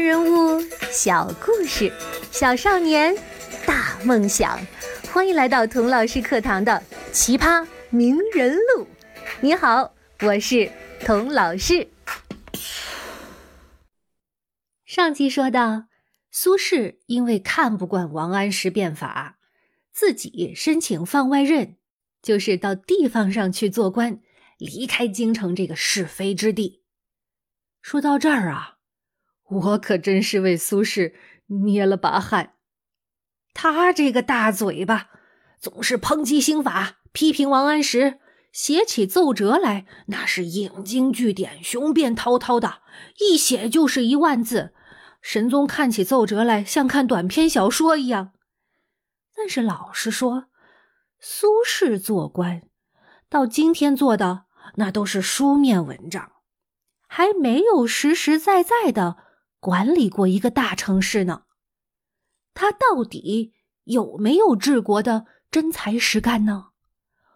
人物，小故事，小少年，大梦想。欢迎来到童老师课堂的《奇葩名人录》。你好，我是童老师。上集说到，苏轼因为看不惯王安石变法，自己申请放外任，就是到地方上去做官，离开京城这个是非之地。说到这儿啊。我可真是为苏轼捏了把汗，他这个大嘴巴，总是抨击新法，批评王安石，写起奏折来那是引经据典，雄辩滔滔的，一写就是一万字。神宗看起奏折来像看短篇小说一样。但是老实说，苏轼做官到今天做的那都是书面文章，还没有实实在在的。管理过一个大城市呢，他到底有没有治国的真才实干呢？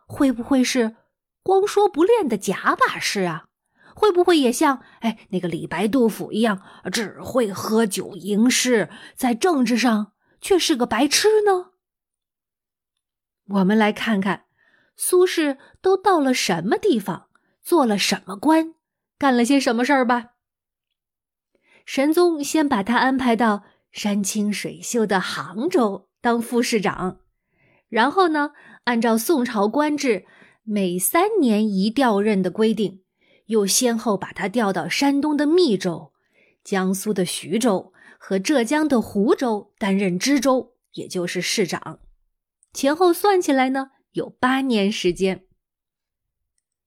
会不会是光说不练的假把式啊？会不会也像哎那个李白、杜甫一样，只会喝酒吟诗，在政治上却是个白痴呢？我们来看看苏轼都到了什么地方，做了什么官，干了些什么事儿吧。神宗先把他安排到山清水秀的杭州当副市长，然后呢，按照宋朝官制，每三年一调任的规定，又先后把他调到山东的密州、江苏的徐州和浙江的湖州担任知州，也就是市长。前后算起来呢，有八年时间。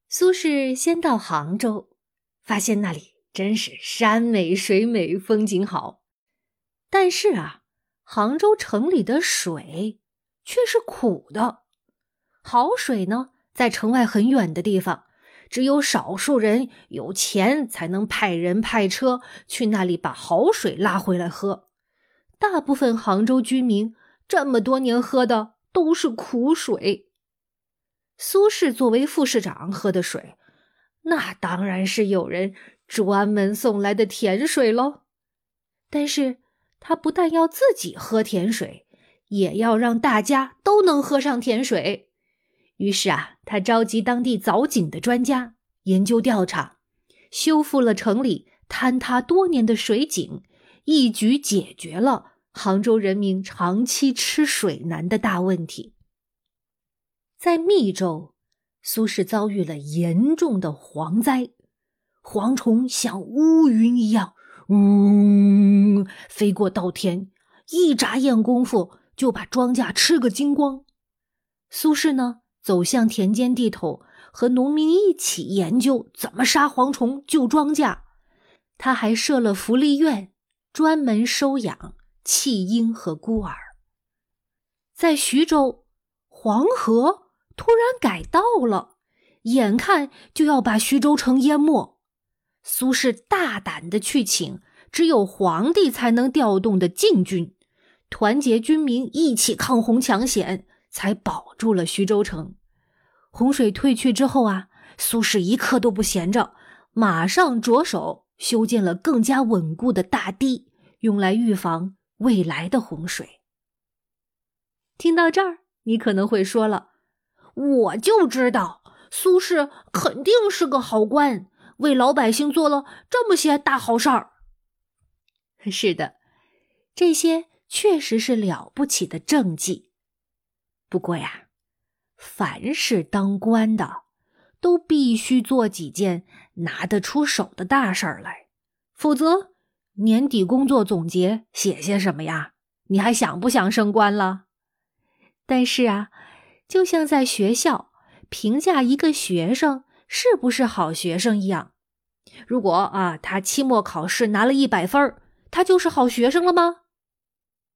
苏轼先到杭州，发现那里。真是山美水美，风景好，但是啊，杭州城里的水却是苦的。好水呢，在城外很远的地方，只有少数人有钱才能派人派车去那里把好水拉回来喝。大部分杭州居民这么多年喝的都是苦水。苏轼作为副市长喝的水，那当然是有人。专门送来的甜水喽，但是他不但要自己喝甜水，也要让大家都能喝上甜水。于是啊，他召集当地凿井的专家研究调查，修复了城里坍塌多年的水井，一举解决了杭州人民长期吃水难的大问题。在密州，苏轼遭遇了严重的蝗灾。蝗虫像乌云一样，呜，飞过稻田，一眨眼功夫就把庄稼吃个精光。苏轼呢，走向田间地头，和农民一起研究怎么杀蝗虫、救庄稼。他还设了福利院，专门收养弃婴和孤儿。在徐州，黄河突然改道了，眼看就要把徐州城淹没。苏轼大胆的去请只有皇帝才能调动的禁军，团结军民一起抗洪抢险，才保住了徐州城。洪水退去之后啊，苏轼一刻都不闲着，马上着手修建了更加稳固的大堤，用来预防未来的洪水。听到这儿，你可能会说了：“我就知道苏轼肯定是个好官。”为老百姓做了这么些大好事儿，是的，这些确实是了不起的政绩。不过呀，凡是当官的，都必须做几件拿得出手的大事儿来，否则年底工作总结写些什么呀？你还想不想升官了？但是啊，就像在学校评价一个学生。是不是好学生一样？如果啊，他期末考试拿了一百分他就是好学生了吗？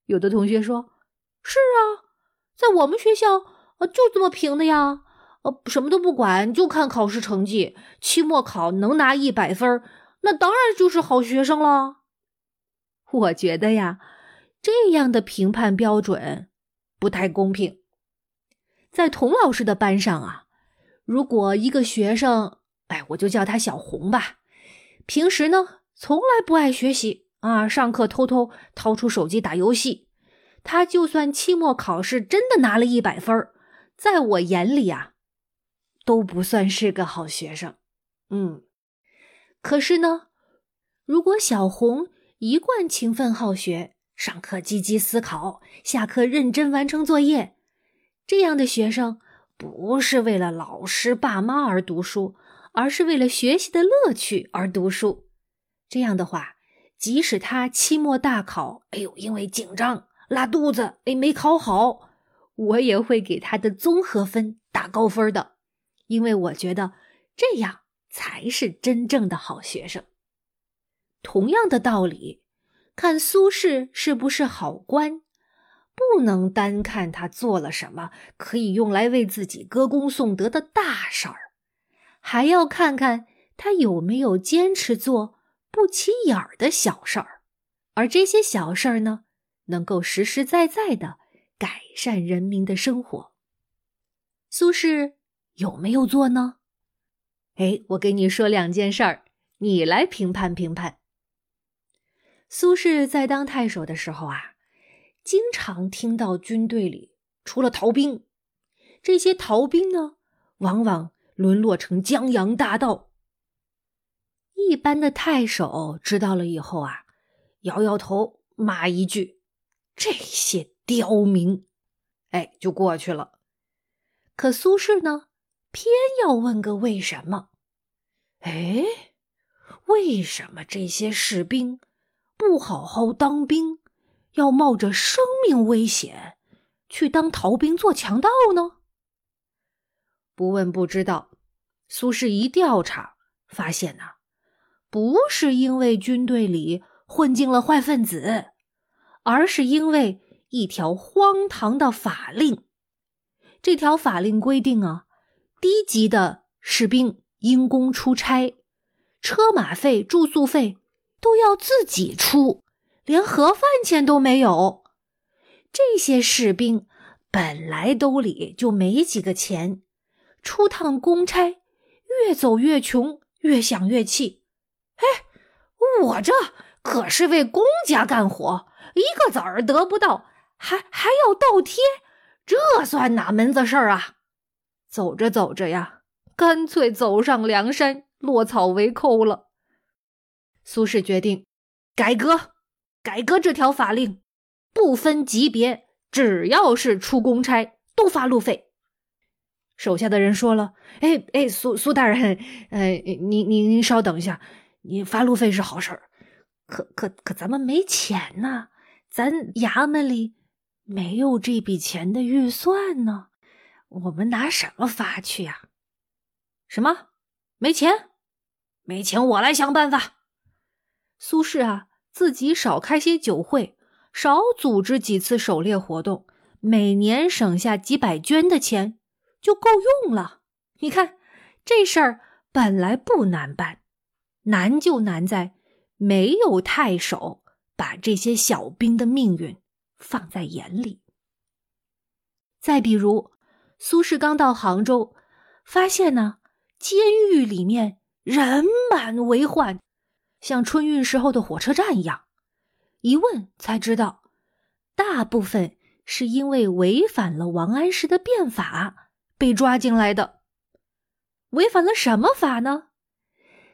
有的同学说：“是啊，在我们学校啊，就这么评的呀。呃，什么都不管，就看考试成绩。期末考能拿一百分那当然就是好学生了。”我觉得呀，这样的评判标准不太公平。在童老师的班上啊。如果一个学生，哎，我就叫他小红吧，平时呢从来不爱学习啊，上课偷偷掏出手机打游戏。他就算期末考试真的拿了一百分在我眼里啊，都不算是个好学生。嗯，可是呢，如果小红一贯勤奋好学，上课积极思考，下课认真完成作业，这样的学生不是为了老师爸妈而读书，而是为了学习的乐趣而读书。这样的话，即使他期末大考，哎呦，因为紧张拉肚子，哎，没考好，我也会给他的综合分打高分的，因为我觉得这样才是真正的好学生。同样的道理。看苏轼是不是好官，不能单看他做了什么可以用来为自己歌功颂德的大事儿，还要看看他有没有坚持做不起眼儿的小事儿，而这些小事儿呢，能够实实在在的改善人民的生活。苏轼有没有做呢？哎，我给你说两件事儿，你来评判评判。苏轼在当太守的时候啊，经常听到军队里出了逃兵，这些逃兵呢，往往沦落成江洋大盗。一般的太守知道了以后啊，摇摇头，骂一句：“这些刁民！”哎，就过去了。可苏轼呢，偏要问个为什么？哎，为什么这些士兵？不好好当兵，要冒着生命危险去当逃兵做强盗呢？不问不知道。苏轼一调查，发现呐，不是因为军队里混进了坏分子，而是因为一条荒唐的法令。这条法令规定啊，低级的士兵因公出差，车马费、住宿费。都要自己出，连盒饭钱都没有。这些士兵本来兜里就没几个钱，出趟公差，越走越穷，越想越气。哎，我这可是为公家干活，一个子儿得不到，还还要倒贴，这算哪门子事儿啊？走着走着呀，干脆走上梁山，落草为寇了。苏轼决定改革，改革这条法令，不分级别，只要是出公差都发路费。手下的人说了：“哎哎，苏苏大人，呃，您您您稍等一下，你发路费是好事儿，可可可咱们没钱呐，咱衙门里没有这笔钱的预算呢，我们拿什么发去呀？什么？没钱？没钱，我来想办法。”苏轼啊，自己少开些酒会，少组织几次狩猎活动，每年省下几百绢的钱就够用了。你看，这事儿本来不难办，难就难在没有太守把这些小兵的命运放在眼里。再比如，苏轼刚到杭州，发现呢，监狱里面人满为患。像春运时候的火车站一样，一问才知道，大部分是因为违反了王安石的变法被抓进来的。违反了什么法呢？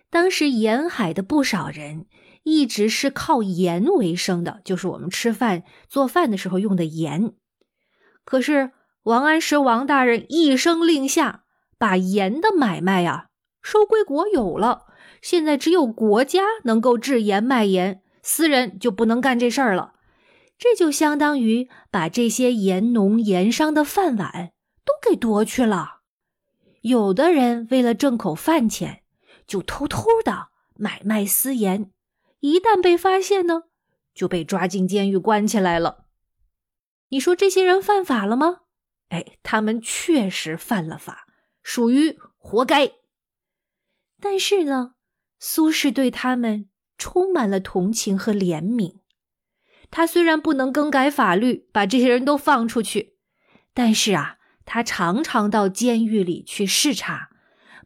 当时沿海的不少人一直是靠盐为生的，就是我们吃饭做饭的时候用的盐。可是王安石王大人一声令下，把盐的买卖呀收归国有了。现在只有国家能够制盐卖盐，私人就不能干这事儿了。这就相当于把这些盐农盐商的饭碗都给夺去了。有的人为了挣口饭钱，就偷偷的买卖私盐，一旦被发现呢，就被抓进监狱关起来了。你说这些人犯法了吗？哎，他们确实犯了法，属于活该。但是呢？苏轼对他们充满了同情和怜悯。他虽然不能更改法律，把这些人都放出去，但是啊，他常常到监狱里去视察，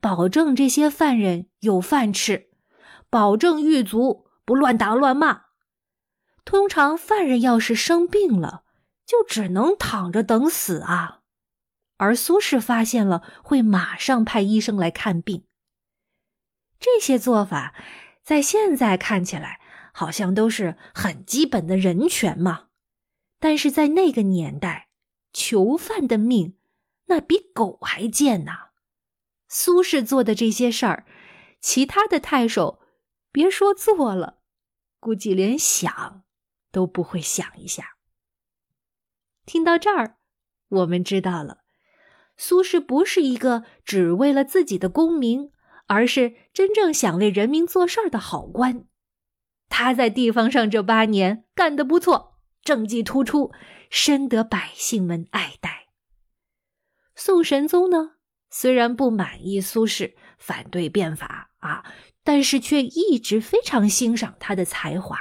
保证这些犯人有饭吃，保证狱卒不乱打乱骂，通常犯人要是生病了，就只能躺着等死啊。而苏轼发现了，会马上派医生来看病。这些做法，在现在看起来好像都是很基本的人权嘛，但是在那个年代，囚犯的命那比狗还贱呐。苏轼做的这些事儿，其他的太守别说做了，估计连想都不会想一下。听到这儿，我们知道了。苏轼不是一个只为了自己的功名，而是真正想为人民做事儿的好官。他在地方上这八年干得不错，政绩突出，深得百姓们爱戴。宋神宗呢，虽然不满意苏轼，反对变法啊，但是却一直非常欣赏他的才华，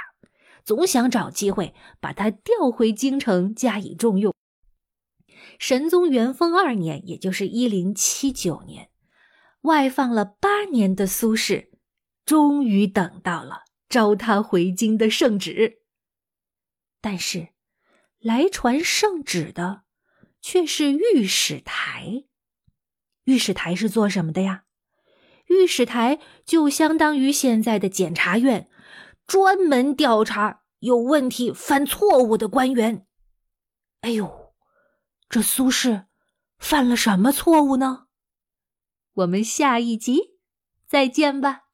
总想找机会把他调回京城加以重用。神宗元丰二年，也就是一零七九年，外放了八年的苏轼，终于等到了召他回京的圣旨。但是，来传圣旨的却是御史台。御史台是做什么的呀？御史台就相当于现在的检察院，专门调查有问题、犯错误的官员。哎呦！这苏轼犯了什么错误呢？我们下一集再见吧。